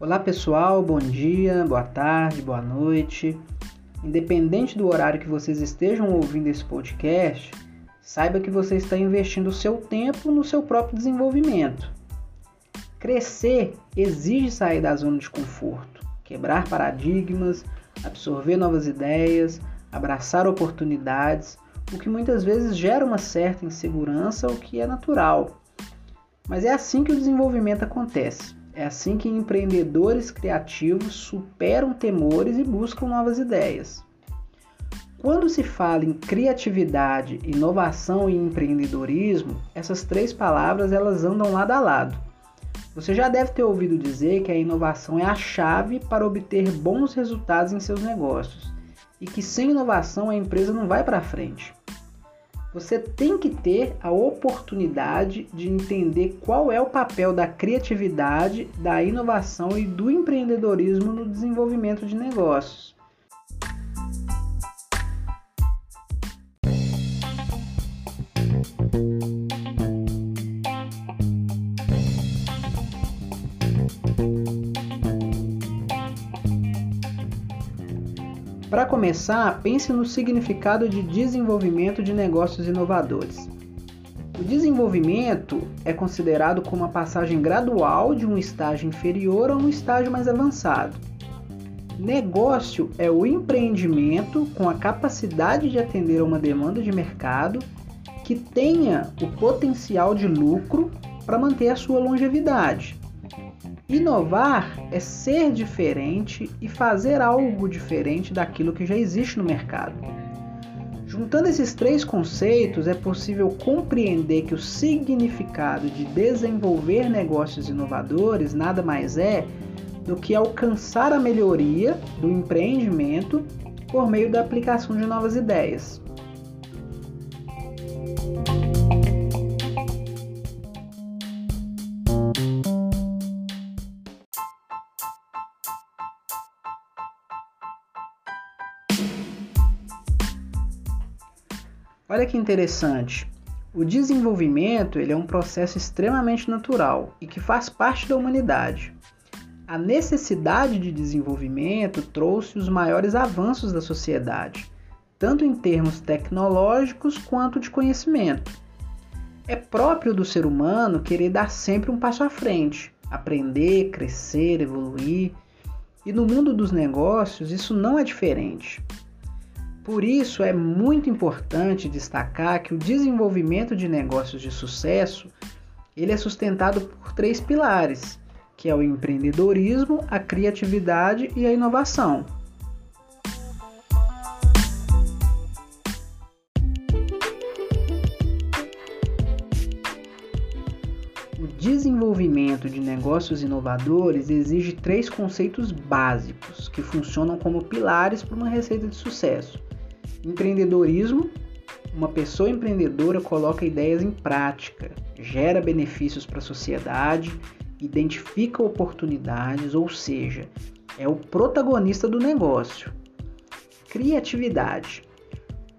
Olá pessoal, bom dia, boa tarde, boa noite. Independente do horário que vocês estejam ouvindo esse podcast, saiba que você está investindo o seu tempo no seu próprio desenvolvimento. Crescer exige sair da zona de conforto, quebrar paradigmas, absorver novas ideias, abraçar oportunidades, o que muitas vezes gera uma certa insegurança, o que é natural. Mas é assim que o desenvolvimento acontece. É assim que empreendedores criativos superam temores e buscam novas ideias. Quando se fala em criatividade, inovação e empreendedorismo, essas três palavras elas andam lado a lado. Você já deve ter ouvido dizer que a inovação é a chave para obter bons resultados em seus negócios e que sem inovação a empresa não vai para frente. Você tem que ter a oportunidade de entender qual é o papel da criatividade, da inovação e do empreendedorismo no desenvolvimento de negócios. Para começar, pense no significado de desenvolvimento de negócios inovadores. O desenvolvimento é considerado como a passagem gradual de um estágio inferior a um estágio mais avançado. Negócio é o empreendimento com a capacidade de atender a uma demanda de mercado que tenha o potencial de lucro para manter a sua longevidade. Inovar é ser diferente e fazer algo diferente daquilo que já existe no mercado. Juntando esses três conceitos, é possível compreender que o significado de desenvolver negócios inovadores nada mais é do que alcançar a melhoria do empreendimento por meio da aplicação de novas ideias. Olha que interessante. O desenvolvimento ele é um processo extremamente natural e que faz parte da humanidade. A necessidade de desenvolvimento trouxe os maiores avanços da sociedade, tanto em termos tecnológicos quanto de conhecimento. É próprio do ser humano querer dar sempre um passo à frente, aprender, crescer, evoluir. E no mundo dos negócios isso não é diferente. Por isso é muito importante destacar que o desenvolvimento de negócios de sucesso ele é sustentado por três pilares, que é o empreendedorismo, a criatividade e a inovação. O desenvolvimento de negócios inovadores exige três conceitos básicos que funcionam como pilares para uma receita de sucesso Empreendedorismo: uma pessoa empreendedora coloca ideias em prática, gera benefícios para a sociedade, identifica oportunidades, ou seja, é o protagonista do negócio. Criatividade.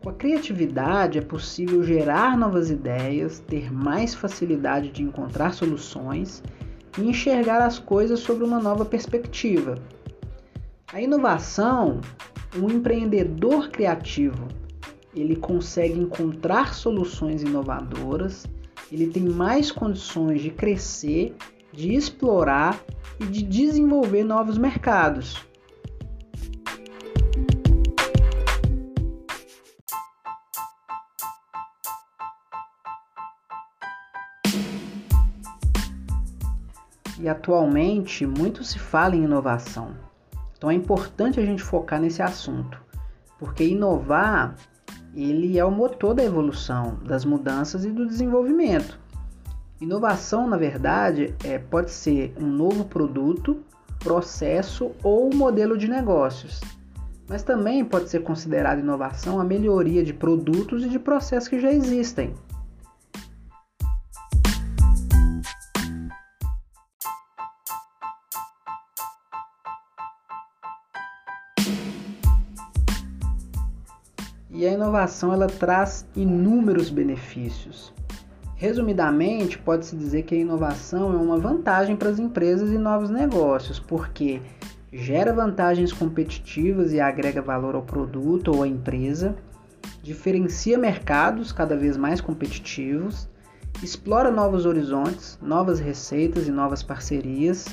Com a criatividade é possível gerar novas ideias, ter mais facilidade de encontrar soluções e enxergar as coisas sobre uma nova perspectiva. A inovação um empreendedor criativo, ele consegue encontrar soluções inovadoras, ele tem mais condições de crescer, de explorar e de desenvolver novos mercados. E atualmente muito se fala em inovação. Então é importante a gente focar nesse assunto, porque inovar ele é o motor da evolução, das mudanças e do desenvolvimento. Inovação, na verdade, é, pode ser um novo produto, processo ou modelo de negócios. Mas também pode ser considerada inovação a melhoria de produtos e de processos que já existem. E a inovação ela traz inúmeros benefícios. Resumidamente, pode-se dizer que a inovação é uma vantagem para as empresas e novos negócios, porque gera vantagens competitivas e agrega valor ao produto ou à empresa, diferencia mercados cada vez mais competitivos, explora novos horizontes, novas receitas e novas parcerias,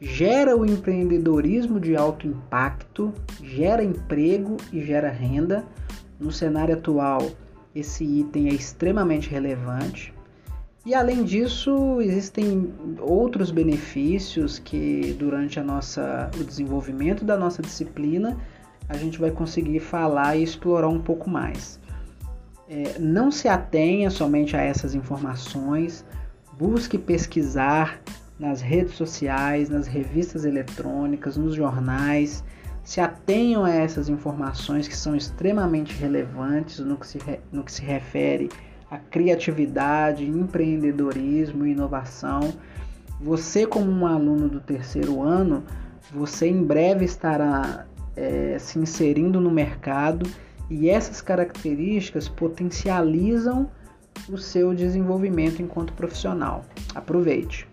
gera o empreendedorismo de alto impacto, gera emprego e gera renda. No cenário atual, esse item é extremamente relevante. E além disso, existem outros benefícios que durante a nossa, o desenvolvimento da nossa disciplina a gente vai conseguir falar e explorar um pouco mais. É, não se atenha somente a essas informações, busque pesquisar nas redes sociais, nas revistas eletrônicas, nos jornais, se atenham a essas informações que são extremamente relevantes no que se, no que se refere a criatividade, empreendedorismo e inovação. Você, como um aluno do terceiro ano, você em breve estará é, se inserindo no mercado e essas características potencializam o seu desenvolvimento enquanto profissional. Aproveite!